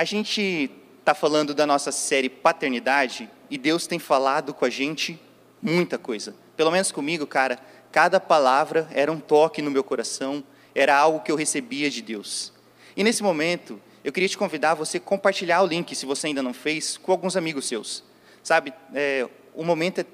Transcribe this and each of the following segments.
A gente está falando da nossa série Paternidade e Deus tem falado com a gente muita coisa. Pelo menos comigo, cara, cada palavra era um toque no meu coração, era algo que eu recebia de Deus. E nesse momento, eu queria te convidar a você compartilhar o link, se você ainda não fez, com alguns amigos seus. Sabe, é, o momento é,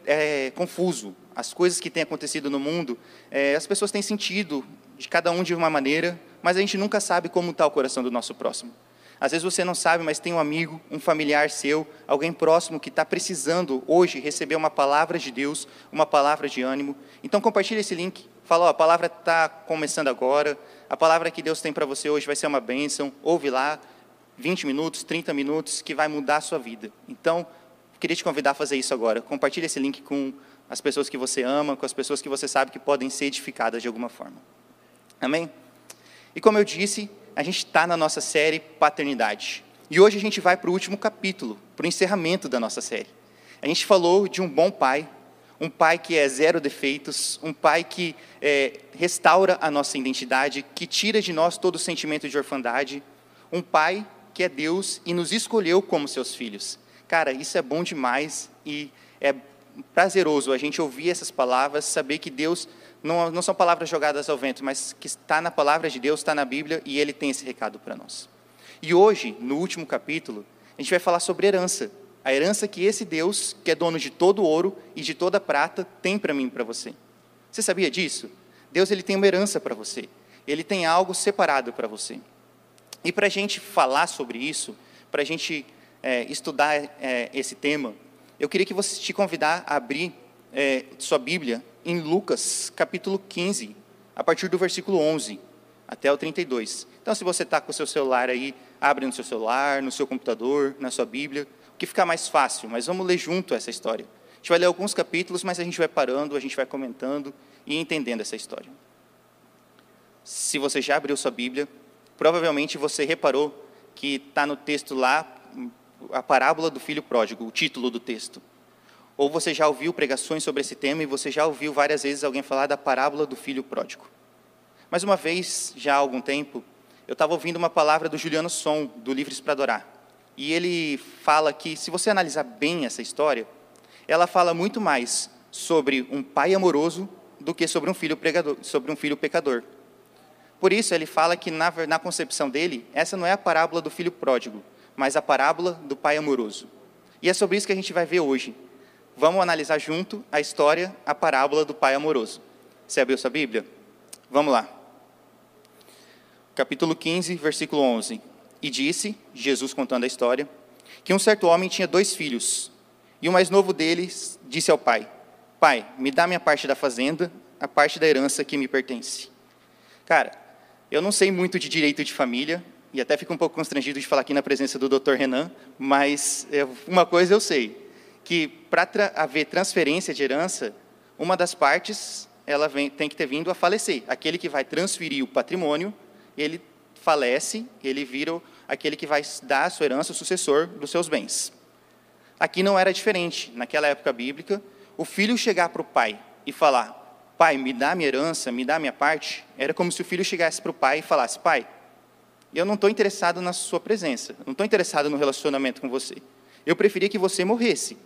é, confuso, as coisas que têm acontecido no mundo, é, as pessoas têm sentido de cada um de uma maneira, mas a gente nunca sabe como está o coração do nosso próximo. Às vezes você não sabe, mas tem um amigo, um familiar seu, alguém próximo que está precisando hoje receber uma palavra de Deus, uma palavra de ânimo. Então compartilhe esse link. Fala, ó, a palavra está começando agora. A palavra que Deus tem para você hoje vai ser uma bênção. Ouve lá, 20 minutos, 30 minutos, que vai mudar a sua vida. Então, queria te convidar a fazer isso agora. Compartilhe esse link com as pessoas que você ama, com as pessoas que você sabe que podem ser edificadas de alguma forma. Amém? E como eu disse, a gente está na nossa série Paternidade. E hoje a gente vai para o último capítulo, para o encerramento da nossa série. A gente falou de um bom pai, um pai que é zero defeitos, um pai que é, restaura a nossa identidade, que tira de nós todo o sentimento de orfandade, um pai que é Deus e nos escolheu como seus filhos. Cara, isso é bom demais e é prazeroso a gente ouvir essas palavras, saber que Deus não, não são palavras jogadas ao vento, mas que está na palavra de Deus, está na Bíblia e Ele tem esse recado para nós. E hoje, no último capítulo, a gente vai falar sobre herança. A herança que esse Deus, que é dono de todo ouro e de toda prata, tem para mim e para você. Você sabia disso? Deus ele tem uma herança para você. Ele tem algo separado para você. E para a gente falar sobre isso, para a gente é, estudar é, esse tema, eu queria que você te convidar a abrir é, sua Bíblia em Lucas, capítulo 15, a partir do versículo 11 até o 32. Então, se você está com o seu celular aí, abre no seu celular, no seu computador, na sua Bíblia, o que ficar mais fácil, mas vamos ler junto essa história. A gente vai ler alguns capítulos, mas a gente vai parando, a gente vai comentando e entendendo essa história. Se você já abriu sua Bíblia, provavelmente você reparou que está no texto lá a parábola do filho pródigo, o título do texto. Ou você já ouviu pregações sobre esse tema e você já ouviu várias vezes alguém falar da parábola do filho pródigo. Mas uma vez, já há algum tempo, eu estava ouvindo uma palavra do Juliano Som, do Livres para Adorar. E ele fala que, se você analisar bem essa história, ela fala muito mais sobre um pai amoroso do que sobre um filho, pregador, sobre um filho pecador. Por isso, ele fala que, na, na concepção dele, essa não é a parábola do filho pródigo, mas a parábola do pai amoroso. E é sobre isso que a gente vai ver hoje. Vamos analisar junto a história, a parábola do pai amoroso. Você abriu sua Bíblia? Vamos lá. Capítulo 15, versículo 11. E disse, Jesus contando a história, que um certo homem tinha dois filhos. E o mais novo deles disse ao pai: Pai, me dá minha parte da fazenda, a parte da herança que me pertence. Cara, eu não sei muito de direito de família, e até fico um pouco constrangido de falar aqui na presença do Dr. Renan, mas é, uma coisa eu sei, que para tra haver transferência de herança, uma das partes ela vem, tem que ter vindo a falecer. Aquele que vai transferir o patrimônio, ele falece, ele vira aquele que vai dar a sua herança, o sucessor dos seus bens. Aqui não era diferente. Naquela época bíblica, o filho chegar para o pai e falar: Pai, me dá minha herança, me dá minha parte, era como se o filho chegasse para o pai e falasse: Pai, eu não estou interessado na sua presença, não estou interessado no relacionamento com você. Eu preferia que você morresse.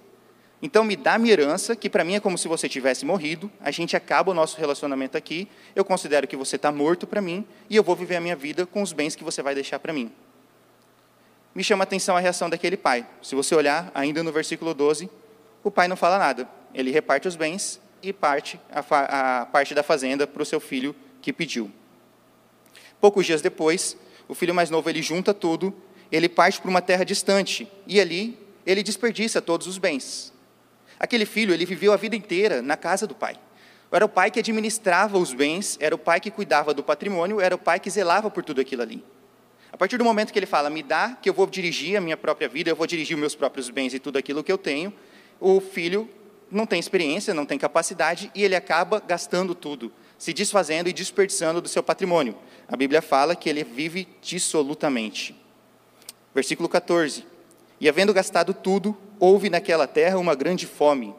Então me dá minha herança, que para mim é como se você tivesse morrido, a gente acaba o nosso relacionamento aqui, eu considero que você está morto para mim, e eu vou viver a minha vida com os bens que você vai deixar para mim. Me chama a atenção a reação daquele pai. Se você olhar, ainda no versículo 12, o pai não fala nada. Ele reparte os bens e parte a, a parte da fazenda para o seu filho que pediu. Poucos dias depois, o filho mais novo ele junta tudo, ele parte para uma terra distante e ali ele desperdiça todos os bens. Aquele filho, ele viveu a vida inteira na casa do pai. Era o pai que administrava os bens, era o pai que cuidava do patrimônio, era o pai que zelava por tudo aquilo ali. A partir do momento que ele fala, me dá, que eu vou dirigir a minha própria vida, eu vou dirigir os meus próprios bens e tudo aquilo que eu tenho, o filho não tem experiência, não tem capacidade e ele acaba gastando tudo se desfazendo e desperdiçando do seu patrimônio. A Bíblia fala que ele vive dissolutamente. Versículo 14. E havendo gastado tudo, houve naquela terra uma grande fome,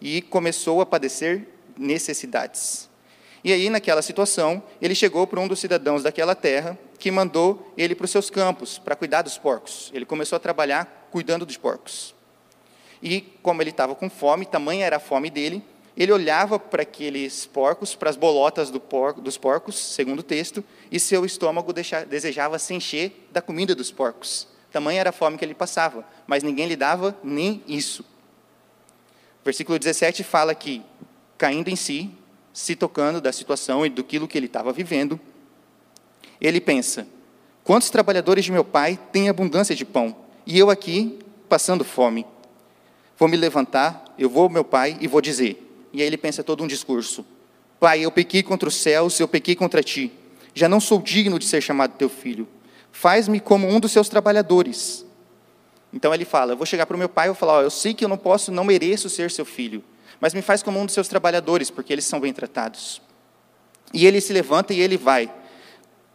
e começou a padecer necessidades. E aí, naquela situação, ele chegou para um dos cidadãos daquela terra que mandou ele para os seus campos, para cuidar dos porcos. Ele começou a trabalhar cuidando dos porcos. E como ele estava com fome, tamanha era a fome dele, ele olhava para aqueles porcos, para as bolotas do porco, dos porcos, segundo o texto, e seu estômago desejava se encher da comida dos porcos. Tamanha era a fome que ele passava, mas ninguém lhe dava nem isso. Versículo 17 fala que, caindo em si, se tocando da situação e do que ele estava vivendo, ele pensa: quantos trabalhadores de meu pai têm abundância de pão, e eu aqui passando fome? Vou me levantar, eu vou ao meu pai e vou dizer. E aí ele pensa todo um discurso: Pai, eu pequei contra os céus, eu pequei contra ti. Já não sou digno de ser chamado teu filho. Faz-me como um dos seus trabalhadores. Então ele fala: Eu vou chegar para o meu pai e vou falar: oh, Eu sei que eu não posso, não mereço ser seu filho, mas me faz como um dos seus trabalhadores, porque eles são bem tratados. E ele se levanta e ele vai,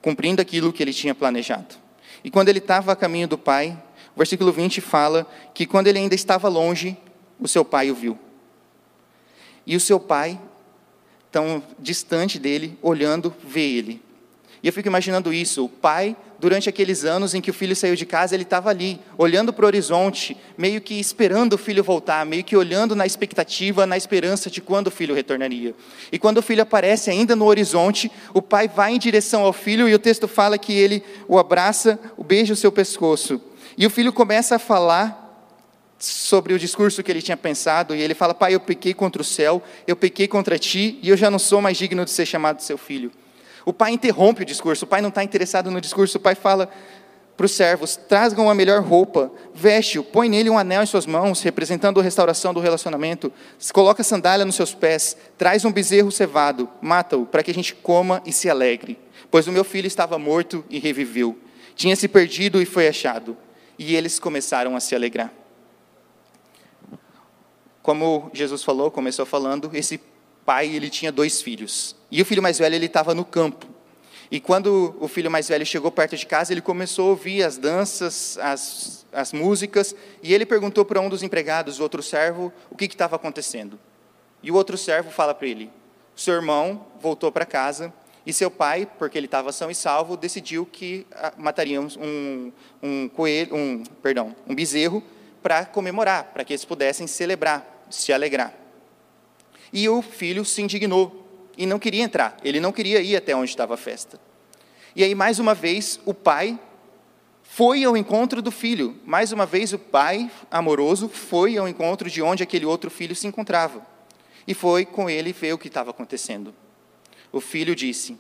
cumprindo aquilo que ele tinha planejado. E quando ele estava a caminho do pai, o versículo 20 fala que quando ele ainda estava longe, o seu pai o viu. E o seu pai, tão distante dele, olhando, vê ele. E eu fico imaginando isso, o pai, durante aqueles anos em que o filho saiu de casa, ele estava ali, olhando para o horizonte, meio que esperando o filho voltar, meio que olhando na expectativa, na esperança de quando o filho retornaria. E quando o filho aparece ainda no horizonte, o pai vai em direção ao filho e o texto fala que ele o abraça, o beija o seu pescoço. E o filho começa a falar sobre o discurso que ele tinha pensado, e ele fala: Pai, eu pequei contra o céu, eu pequei contra ti, e eu já não sou mais digno de ser chamado seu filho. O pai interrompe o discurso, o pai não está interessado no discurso, o pai fala para os servos: tragam a melhor roupa, veste-o, põe nele um anel em suas mãos, representando a restauração do relacionamento, coloca sandália nos seus pés, traz um bezerro cevado, mata-o, para que a gente coma e se alegre. Pois o meu filho estava morto e reviveu, tinha se perdido e foi achado. E eles começaram a se alegrar. Como Jesus falou, começou falando, esse pai ele tinha dois filhos. E o filho mais velho ele estava no campo. E quando o filho mais velho chegou perto de casa, ele começou a ouvir as danças, as, as músicas, e ele perguntou para um dos empregados, o outro servo, o que estava acontecendo. E o outro servo fala para ele: seu irmão voltou para casa e seu pai, porque ele estava são e salvo, decidiu que ah, mataria um, um coelho, um, perdão, um bezerro para comemorar, para que eles pudessem celebrar, se alegrar. E o filho se indignou e não queria entrar, ele não queria ir até onde estava a festa. E aí, mais uma vez, o pai foi ao encontro do filho. Mais uma vez, o pai amoroso foi ao encontro de onde aquele outro filho se encontrava. E foi com ele ver o que estava acontecendo. O filho disse: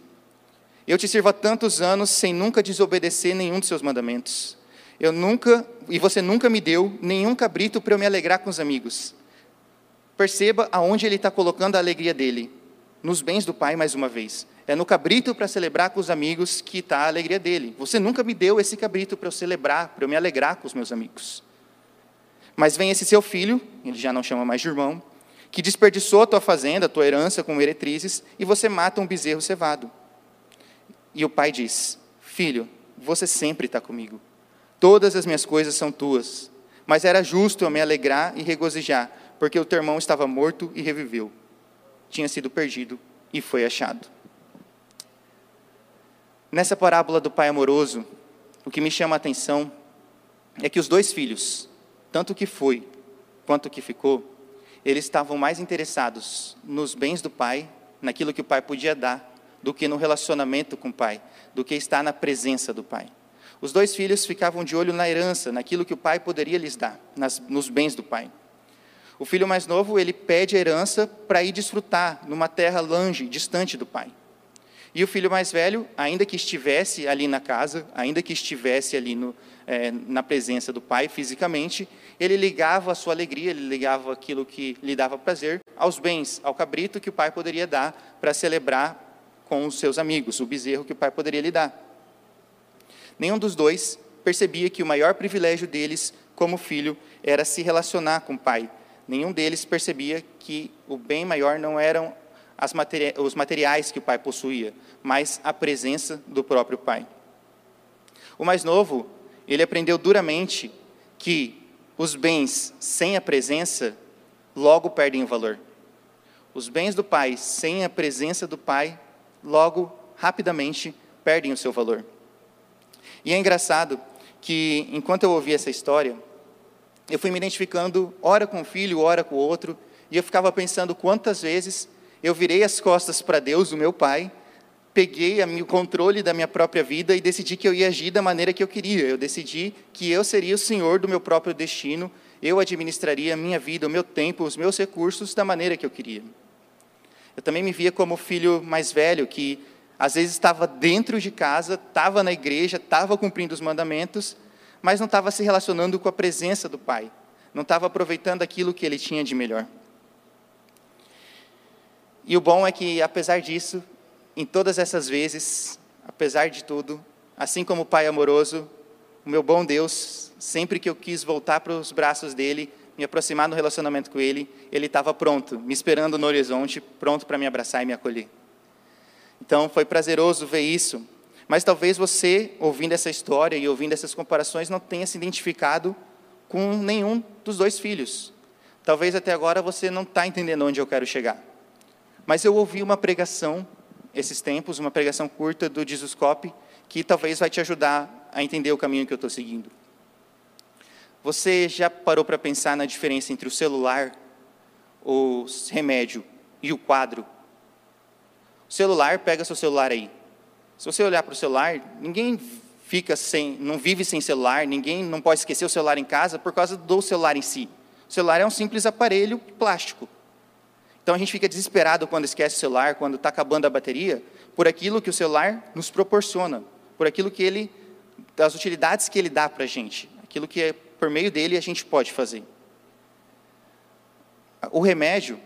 Eu te sirvo há tantos anos sem nunca desobedecer nenhum dos seus mandamentos. Eu nunca, e você nunca me deu nenhum cabrito para eu me alegrar com os amigos. Perceba aonde ele está colocando a alegria dele. Nos bens do pai, mais uma vez. É no cabrito para celebrar com os amigos que está a alegria dele. Você nunca me deu esse cabrito para eu celebrar, para eu me alegrar com os meus amigos. Mas vem esse seu filho, ele já não chama mais de irmão, que desperdiçou a tua fazenda, a tua herança com meretrizes, e você mata um bezerro cevado. E o pai diz: Filho, você sempre está comigo Todas as minhas coisas são tuas. Mas era justo eu me alegrar e regozijar, porque o teu irmão estava morto e reviveu. Tinha sido perdido e foi achado. Nessa parábola do pai amoroso, o que me chama a atenção é que os dois filhos, tanto o que foi quanto o que ficou, eles estavam mais interessados nos bens do pai, naquilo que o pai podia dar, do que no relacionamento com o pai, do que estar na presença do pai. Os dois filhos ficavam de olho na herança, naquilo que o pai poderia lhes dar, nas, nos bens do pai. O filho mais novo, ele pede a herança para ir desfrutar numa terra longe, distante do pai. E o filho mais velho, ainda que estivesse ali na casa, ainda que estivesse ali no, é, na presença do pai fisicamente, ele ligava a sua alegria, ele ligava aquilo que lhe dava prazer aos bens, ao cabrito que o pai poderia dar para celebrar com os seus amigos, o bezerro que o pai poderia lhe dar. Nenhum dos dois percebia que o maior privilégio deles, como filho, era se relacionar com o pai. Nenhum deles percebia que o bem maior não eram os materiais que o pai possuía, mas a presença do próprio pai. O mais novo, ele aprendeu duramente que os bens sem a presença logo perdem o valor. Os bens do pai, sem a presença do pai, logo, rapidamente, perdem o seu valor. E é engraçado que, enquanto eu ouvia essa história, eu fui me identificando, ora com um filho, ora com o outro, e eu ficava pensando quantas vezes eu virei as costas para Deus, o meu pai, peguei o controle da minha própria vida e decidi que eu ia agir da maneira que eu queria. Eu decidi que eu seria o senhor do meu próprio destino, eu administraria a minha vida, o meu tempo, os meus recursos da maneira que eu queria. Eu também me via como filho mais velho, que às vezes estava dentro de casa, estava na igreja, estava cumprindo os mandamentos, mas não estava se relacionando com a presença do Pai, não estava aproveitando aquilo que ele tinha de melhor. E o bom é que, apesar disso, em todas essas vezes, apesar de tudo, assim como o Pai amoroso, o meu bom Deus, sempre que eu quis voltar para os braços dele, me aproximar no relacionamento com ele, ele estava pronto, me esperando no horizonte, pronto para me abraçar e me acolher. Então foi prazeroso ver isso. Mas talvez você, ouvindo essa história e ouvindo essas comparações, não tenha se identificado com nenhum dos dois filhos. Talvez até agora você não está entendendo onde eu quero chegar. Mas eu ouvi uma pregação esses tempos, uma pregação curta do Jesus Cop, que talvez vai te ajudar a entender o caminho que eu estou seguindo. Você já parou para pensar na diferença entre o celular, o remédio e o quadro? O celular, pega seu celular aí. Se você olhar para o celular, ninguém fica sem, não vive sem celular, ninguém não pode esquecer o celular em casa por causa do celular em si. O celular é um simples aparelho plástico. Então a gente fica desesperado quando esquece o celular, quando está acabando a bateria, por aquilo que o celular nos proporciona, por aquilo que ele, das utilidades que ele dá para a gente, aquilo que é, por meio dele a gente pode fazer. O remédio,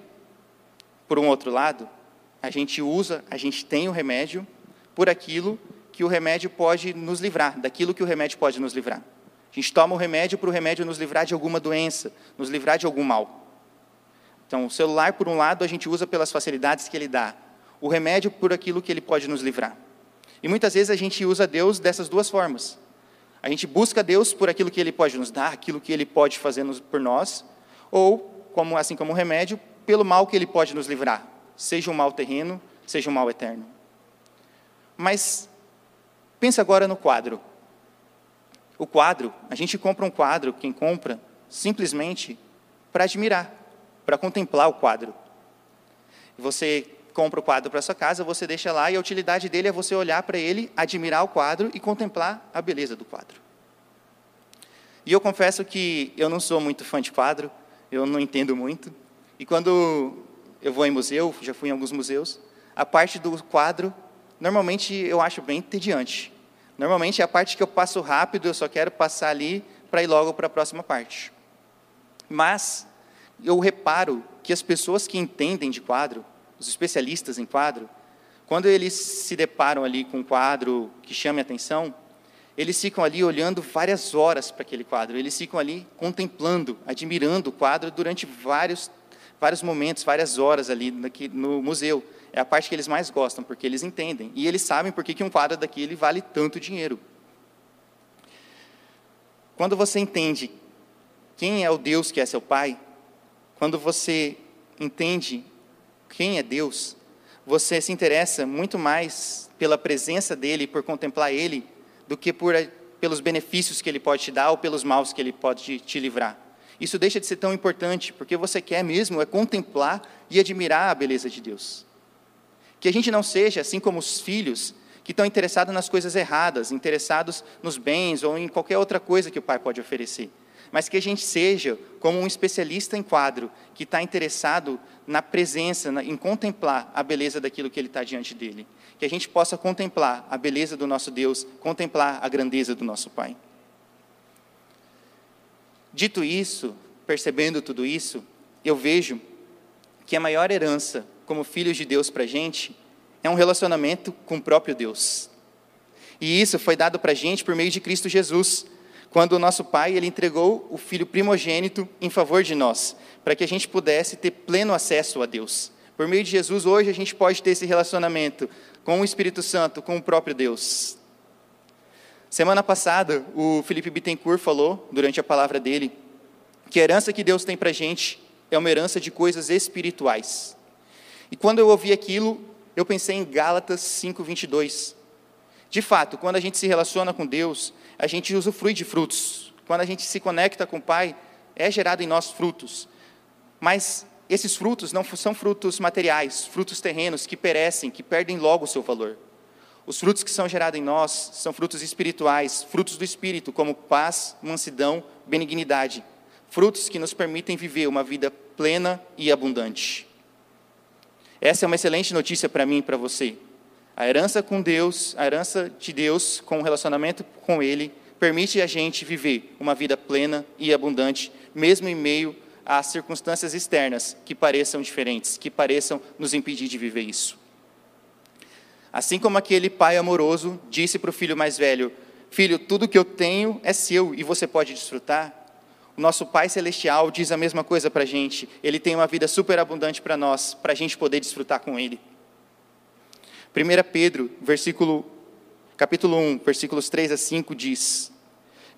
por um outro lado, a gente usa, a gente tem o remédio por aquilo que o remédio pode nos livrar, daquilo que o remédio pode nos livrar. A gente toma o remédio para o remédio nos livrar de alguma doença, nos livrar de algum mal. Então, o celular, por um lado, a gente usa pelas facilidades que ele dá, o remédio por aquilo que ele pode nos livrar. E muitas vezes a gente usa Deus dessas duas formas. A gente busca Deus por aquilo que ele pode nos dar, aquilo que ele pode fazer por nós, ou, como, assim como o remédio, pelo mal que ele pode nos livrar, seja um mal terreno, seja um mal eterno. Mas pensa agora no quadro. O quadro, a gente compra um quadro, quem compra, simplesmente para admirar para contemplar o quadro. Você compra o quadro para sua casa, você deixa lá e a utilidade dele é você olhar para ele, admirar o quadro e contemplar a beleza do quadro. E eu confesso que eu não sou muito fã de quadro, eu não entendo muito. E quando eu vou em museu, já fui em alguns museus, a parte do quadro, normalmente eu acho bem entediante. Normalmente é a parte que eu passo rápido, eu só quero passar ali para ir logo para a próxima parte. Mas eu reparo que as pessoas que entendem de quadro, os especialistas em quadro, quando eles se deparam ali com um quadro que chame atenção, eles ficam ali olhando várias horas para aquele quadro, eles ficam ali contemplando, admirando o quadro durante vários, vários momentos, várias horas ali no museu. É a parte que eles mais gostam, porque eles entendem. E eles sabem por que um quadro daquele vale tanto dinheiro. Quando você entende quem é o Deus que é seu Pai, quando você entende quem é Deus, você se interessa muito mais pela presença dele, por contemplar ele, do que por, pelos benefícios que ele pode te dar ou pelos maus que ele pode te livrar. Isso deixa de ser tão importante, porque você quer mesmo é contemplar e admirar a beleza de Deus. Que a gente não seja assim como os filhos que estão interessados nas coisas erradas, interessados nos bens ou em qualquer outra coisa que o pai pode oferecer mas que a gente seja como um especialista em quadro, que está interessado na presença, em contemplar a beleza daquilo que ele está diante dele. Que a gente possa contemplar a beleza do nosso Deus, contemplar a grandeza do nosso Pai. Dito isso, percebendo tudo isso, eu vejo que a maior herança como filhos de Deus para a gente é um relacionamento com o próprio Deus. E isso foi dado para a gente por meio de Cristo Jesus quando o nosso pai ele entregou o filho primogênito em favor de nós, para que a gente pudesse ter pleno acesso a Deus. Por meio de Jesus, hoje a gente pode ter esse relacionamento com o Espírito Santo, com o próprio Deus. Semana passada, o Felipe Bittencourt falou, durante a palavra dele, que a herança que Deus tem para a gente é uma herança de coisas espirituais. E quando eu ouvi aquilo, eu pensei em Gálatas 5:22. De fato, quando a gente se relaciona com Deus, a gente usufrui de frutos. Quando a gente se conecta com o Pai, é gerado em nós frutos. Mas esses frutos não são frutos materiais, frutos terrenos que perecem, que perdem logo o seu valor. Os frutos que são gerados em nós são frutos espirituais, frutos do espírito, como paz, mansidão, benignidade, frutos que nos permitem viver uma vida plena e abundante. Essa é uma excelente notícia para mim e para você. A herança com Deus, a herança de Deus com o relacionamento com Ele, permite a gente viver uma vida plena e abundante, mesmo em meio às circunstâncias externas que pareçam diferentes, que pareçam nos impedir de viver isso. Assim como aquele pai amoroso disse para o filho mais velho: Filho, tudo que eu tenho é seu e você pode desfrutar. Nosso Pai Celestial diz a mesma coisa para a gente. Ele tem uma vida super abundante para nós, para a gente poder desfrutar com Ele. 1 Pedro, versículo, capítulo 1, versículos 3 a 5 diz: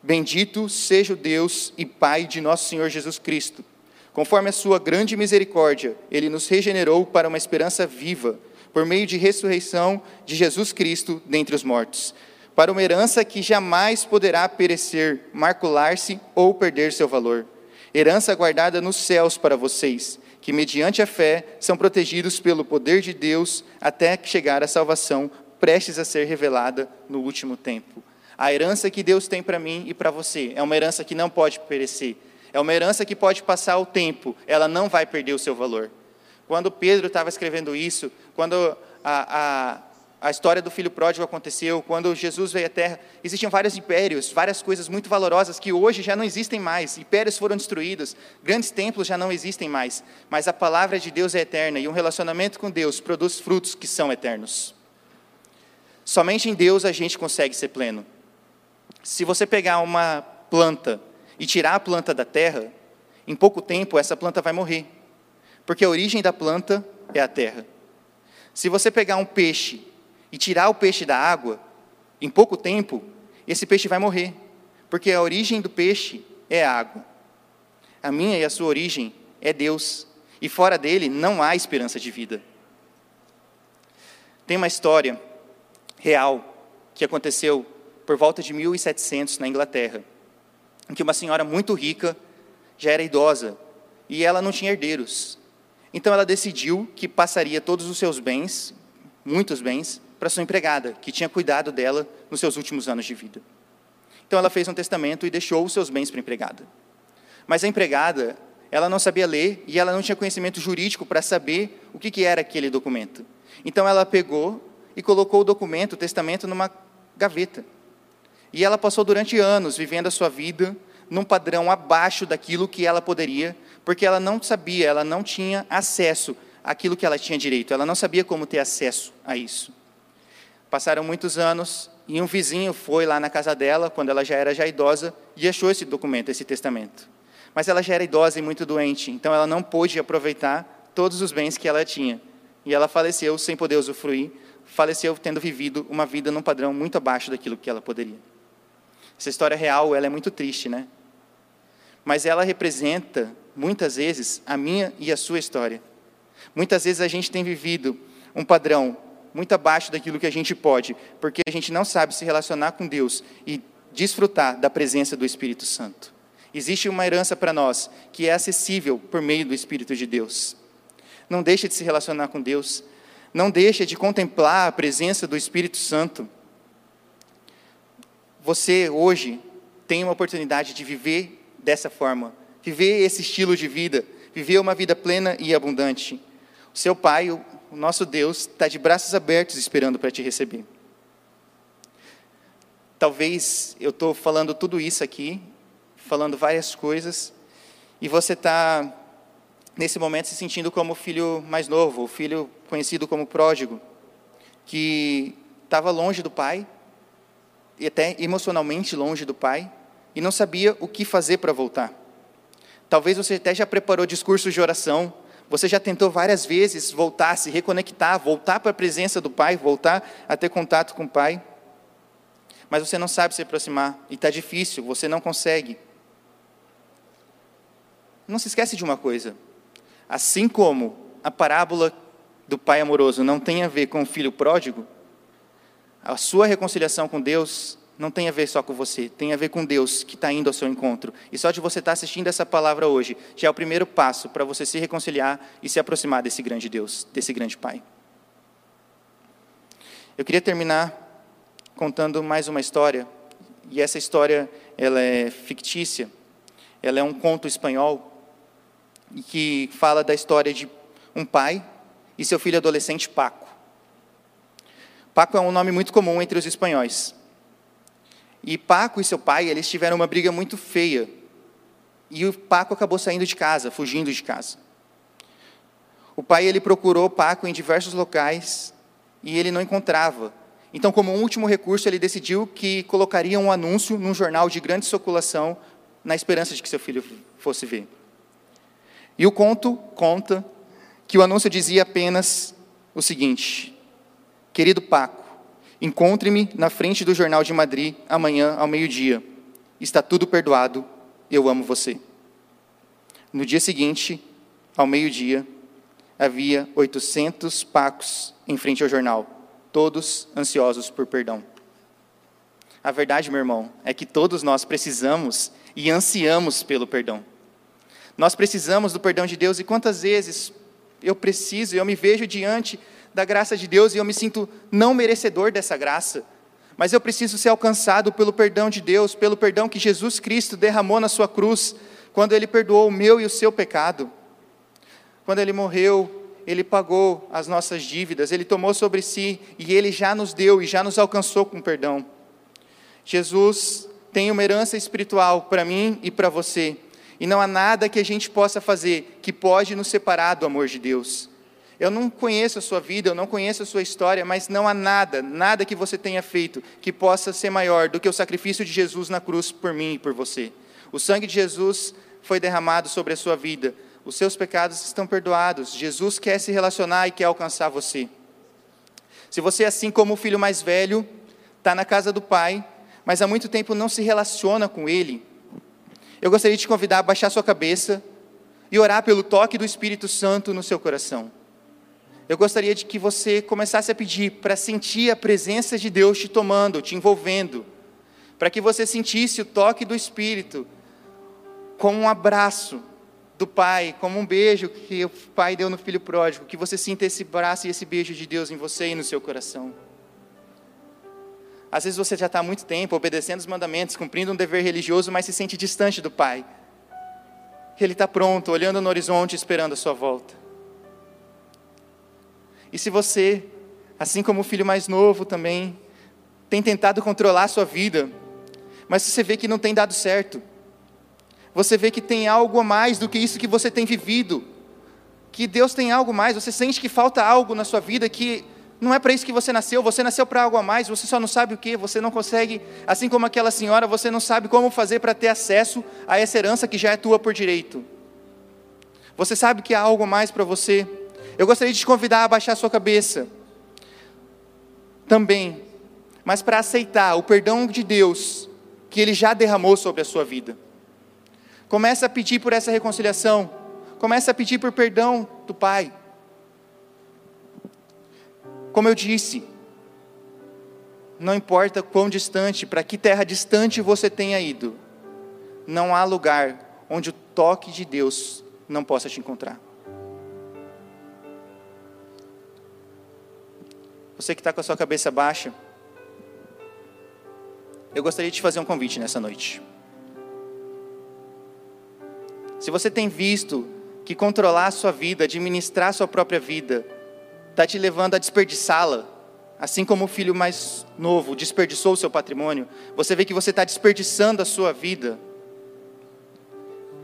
Bendito seja o Deus e Pai de nosso Senhor Jesus Cristo. Conforme a sua grande misericórdia, Ele nos regenerou para uma esperança viva por meio de ressurreição de Jesus Cristo dentre os mortos, para uma herança que jamais poderá perecer, macular-se ou perder seu valor. Herança guardada nos céus para vocês, que mediante a fé são protegidos pelo poder de Deus até chegar a salvação prestes a ser revelada no último tempo. A herança que Deus tem para mim e para você é uma herança que não pode perecer. É uma herança que pode passar o tempo, ela não vai perder o seu valor. Quando Pedro estava escrevendo isso, quando a, a, a história do filho pródigo aconteceu, quando Jesus veio à terra, existiam vários impérios, várias coisas muito valorosas que hoje já não existem mais. Impérios foram destruídos, grandes templos já não existem mais. Mas a palavra de Deus é eterna e um relacionamento com Deus produz frutos que são eternos. Somente em Deus a gente consegue ser pleno. Se você pegar uma planta e tirar a planta da terra, em pouco tempo essa planta vai morrer porque a origem da planta é a terra. Se você pegar um peixe e tirar o peixe da água, em pouco tempo, esse peixe vai morrer, porque a origem do peixe é a água. A minha e a sua origem é Deus, e fora dele não há esperança de vida. Tem uma história real que aconteceu por volta de 1700 na Inglaterra, em que uma senhora muito rica já era idosa e ela não tinha herdeiros. Então ela decidiu que passaria todos os seus bens, muitos bens, para sua empregada, que tinha cuidado dela nos seus últimos anos de vida. Então ela fez um testamento e deixou os seus bens para a empregada. Mas a empregada, ela não sabia ler e ela não tinha conhecimento jurídico para saber o que, que era aquele documento. Então ela pegou e colocou o documento, o testamento, numa gaveta. E ela passou durante anos vivendo a sua vida num padrão abaixo daquilo que ela poderia porque ela não sabia, ela não tinha acesso àquilo que ela tinha direito, ela não sabia como ter acesso a isso. Passaram muitos anos e um vizinho foi lá na casa dela, quando ela já era já idosa, e achou esse documento, esse testamento. Mas ela já era idosa e muito doente, então ela não pôde aproveitar todos os bens que ela tinha. E ela faleceu sem poder usufruir, faleceu tendo vivido uma vida num padrão muito abaixo daquilo que ela poderia. Essa história real, ela é muito triste, né? Mas ela representa muitas vezes, a minha e a sua história. Muitas vezes a gente tem vivido um padrão muito abaixo daquilo que a gente pode, porque a gente não sabe se relacionar com Deus e desfrutar da presença do Espírito Santo. Existe uma herança para nós que é acessível por meio do Espírito de Deus. Não deixe de se relacionar com Deus, não deixe de contemplar a presença do Espírito Santo. Você hoje tem uma oportunidade de viver dessa forma, viver esse estilo de vida, viver uma vida plena e abundante. O seu Pai, o nosso Deus, está de braços abertos esperando para te receber. Talvez eu estou falando tudo isso aqui, falando várias coisas, e você está, nesse momento, se sentindo como o filho mais novo, o filho conhecido como pródigo, que estava longe do pai, e até emocionalmente longe do pai, e não sabia o que fazer para voltar. Talvez você até já preparou discursos de oração, você já tentou várias vezes voltar, se reconectar, voltar para a presença do Pai, voltar a ter contato com o Pai. Mas você não sabe se aproximar, e está difícil, você não consegue. Não se esquece de uma coisa: assim como a parábola do pai amoroso não tem a ver com o filho pródigo, a sua reconciliação com Deus não tem a ver só com você, tem a ver com Deus que está indo ao seu encontro. E só de você estar tá assistindo essa palavra hoje já é o primeiro passo para você se reconciliar e se aproximar desse grande Deus, desse grande Pai. Eu queria terminar contando mais uma história, e essa história ela é fictícia, ela é um conto espanhol que fala da história de um pai e seu filho adolescente Paco. Paco é um nome muito comum entre os espanhóis. E Paco e seu pai, eles tiveram uma briga muito feia. E o Paco acabou saindo de casa, fugindo de casa. O pai ele procurou Paco em diversos locais e ele não encontrava. Então, como último recurso, ele decidiu que colocaria um anúncio num jornal de grande circulação na esperança de que seu filho fosse ver. E o conto conta que o anúncio dizia apenas o seguinte: Querido Paco, encontre-me na frente do Jornal de Madrid amanhã ao meio-dia. Está tudo perdoado, eu amo você. No dia seguinte, ao meio-dia, havia 800 pacos em frente ao jornal, todos ansiosos por perdão. A verdade, meu irmão, é que todos nós precisamos e ansiamos pelo perdão. Nós precisamos do perdão de Deus e quantas vezes eu preciso, eu me vejo diante da graça de Deus e eu me sinto não merecedor dessa graça, mas eu preciso ser alcançado pelo perdão de Deus, pelo perdão que Jesus Cristo derramou na sua cruz, quando ele perdoou o meu e o seu pecado. Quando ele morreu, ele pagou as nossas dívidas, ele tomou sobre si e ele já nos deu e já nos alcançou com perdão. Jesus tem uma herança espiritual para mim e para você. E não há nada que a gente possa fazer que pode nos separar do amor de Deus. Eu não conheço a sua vida, eu não conheço a sua história, mas não há nada, nada que você tenha feito que possa ser maior do que o sacrifício de Jesus na cruz por mim e por você. O sangue de Jesus foi derramado sobre a sua vida. Os seus pecados estão perdoados. Jesus quer se relacionar e quer alcançar você. Se você, assim como o filho mais velho, está na casa do pai, mas há muito tempo não se relaciona com ele, eu gostaria de te convidar a baixar sua cabeça e orar pelo toque do Espírito Santo no seu coração. Eu gostaria de que você começasse a pedir para sentir a presença de Deus te tomando, te envolvendo, para que você sentisse o toque do Espírito, como um abraço do Pai, como um beijo que o Pai deu no Filho pródigo, que você sinta esse abraço e esse beijo de Deus em você e no seu coração. Às vezes você já está há muito tempo obedecendo os mandamentos, cumprindo um dever religioso, mas se sente distante do Pai. Ele está pronto, olhando no horizonte, esperando a sua volta. E se você, assim como o filho mais novo também, tem tentado controlar a sua vida, mas você vê que não tem dado certo, você vê que tem algo a mais do que isso que você tem vivido, que Deus tem algo mais, você sente que falta algo na sua vida que não é para isso que você nasceu, você nasceu para algo a mais, você só não sabe o que, você não consegue, assim como aquela senhora, você não sabe como fazer para ter acesso a essa herança que já é tua por direito. Você sabe que há algo mais para você. Eu gostaria de te convidar a baixar a sua cabeça. Também, mas para aceitar o perdão de Deus que Ele já derramou sobre a sua vida. Comece a pedir por essa reconciliação. Comece a pedir por perdão do Pai. Como eu disse, não importa quão distante, para que terra distante você tenha ido, não há lugar onde o toque de Deus não possa te encontrar. Você que está com a sua cabeça baixa, eu gostaria de te fazer um convite nessa noite. Se você tem visto que controlar a sua vida, administrar a sua própria vida, está te levando a desperdiçá-la, assim como o filho mais novo desperdiçou o seu patrimônio, você vê que você está desperdiçando a sua vida.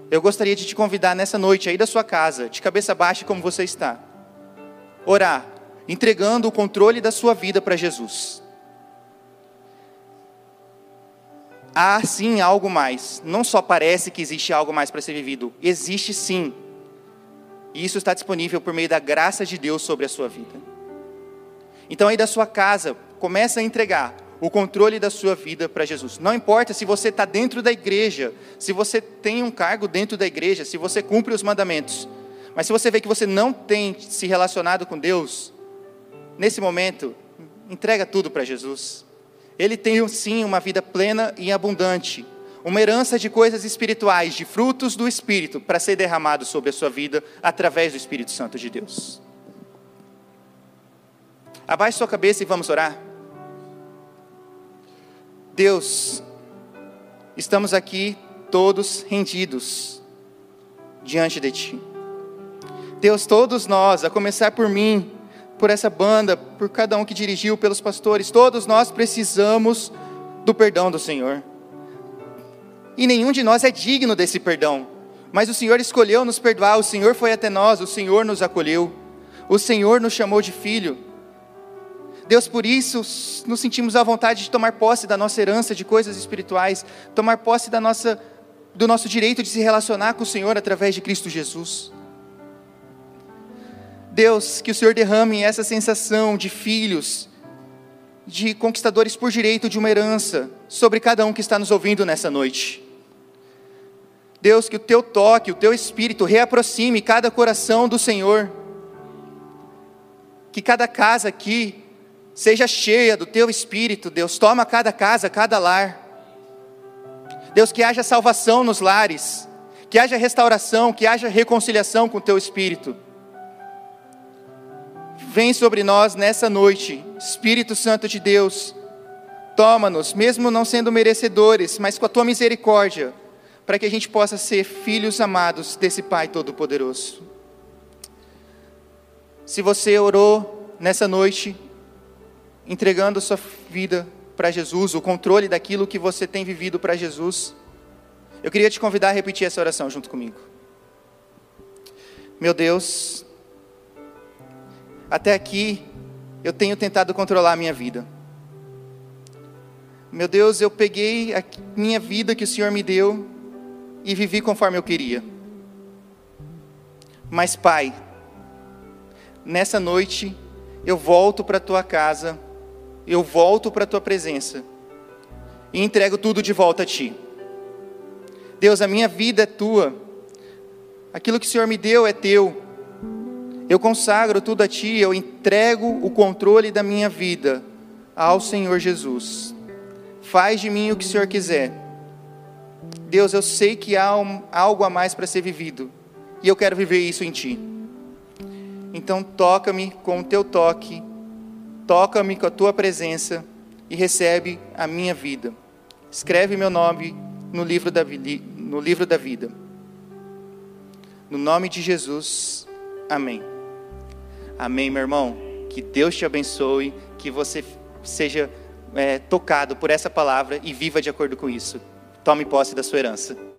Eu gostaria de te convidar nessa noite aí da sua casa, de cabeça baixa como você está, orar, entregando o controle da sua vida para Jesus. Há sim algo mais, não só parece que existe algo mais para ser vivido, existe sim e isso está disponível por meio da graça de Deus sobre a sua vida. Então aí da sua casa, começa a entregar o controle da sua vida para Jesus. Não importa se você está dentro da igreja, se você tem um cargo dentro da igreja, se você cumpre os mandamentos, Mas se você vê que você não tem se relacionado com Deus, nesse momento, entrega tudo para Jesus. Ele tem sim uma vida plena e abundante, uma herança de coisas espirituais, de frutos do Espírito, para ser derramado sobre a sua vida através do Espírito Santo de Deus. Abaixe sua cabeça e vamos orar. Deus, estamos aqui todos rendidos diante de Ti. Deus, todos nós, a começar por mim, por essa banda, por cada um que dirigiu, pelos pastores, todos nós precisamos do perdão do Senhor. E nenhum de nós é digno desse perdão, mas o Senhor escolheu nos perdoar, o Senhor foi até nós, o Senhor nos acolheu, o Senhor nos chamou de filho. Deus, por isso, nos sentimos à vontade de tomar posse da nossa herança de coisas espirituais, tomar posse da nossa, do nosso direito de se relacionar com o Senhor através de Cristo Jesus. Deus, que o Senhor derrame essa sensação de filhos, de conquistadores por direito de uma herança, sobre cada um que está nos ouvindo nessa noite. Deus, que o teu toque, o teu espírito reaproxime cada coração do Senhor. Que cada casa aqui seja cheia do teu espírito, Deus. Toma cada casa, cada lar. Deus, que haja salvação nos lares, que haja restauração, que haja reconciliação com o teu espírito. Vem sobre nós nessa noite, Espírito Santo de Deus. Toma-nos, mesmo não sendo merecedores, mas com a tua misericórdia, para que a gente possa ser filhos amados desse Pai Todo-Poderoso. Se você orou nessa noite, entregando sua vida para Jesus, o controle daquilo que você tem vivido para Jesus, eu queria te convidar a repetir essa oração junto comigo. Meu Deus, até aqui eu tenho tentado controlar a minha vida. Meu Deus, eu peguei a minha vida que o Senhor me deu e vivi conforme eu queria. Mas, Pai, nessa noite eu volto para a tua casa eu volto para a tua presença e entrego tudo de volta a ti. Deus, a minha vida é tua, aquilo que o Senhor me deu é teu. Eu consagro tudo a ti, eu entrego o controle da minha vida ao Senhor Jesus. Faz de mim o que o Senhor quiser. Deus, eu sei que há um, algo a mais para ser vivido e eu quero viver isso em ti. Então, toca-me com o teu toque toca-me com a tua presença e recebe a minha vida. Escreve meu nome no livro da, no livro da vida. No nome de Jesus, amém. Amém, meu irmão. Que Deus te abençoe, que você seja é, tocado por essa palavra e viva de acordo com isso. Tome posse da sua herança.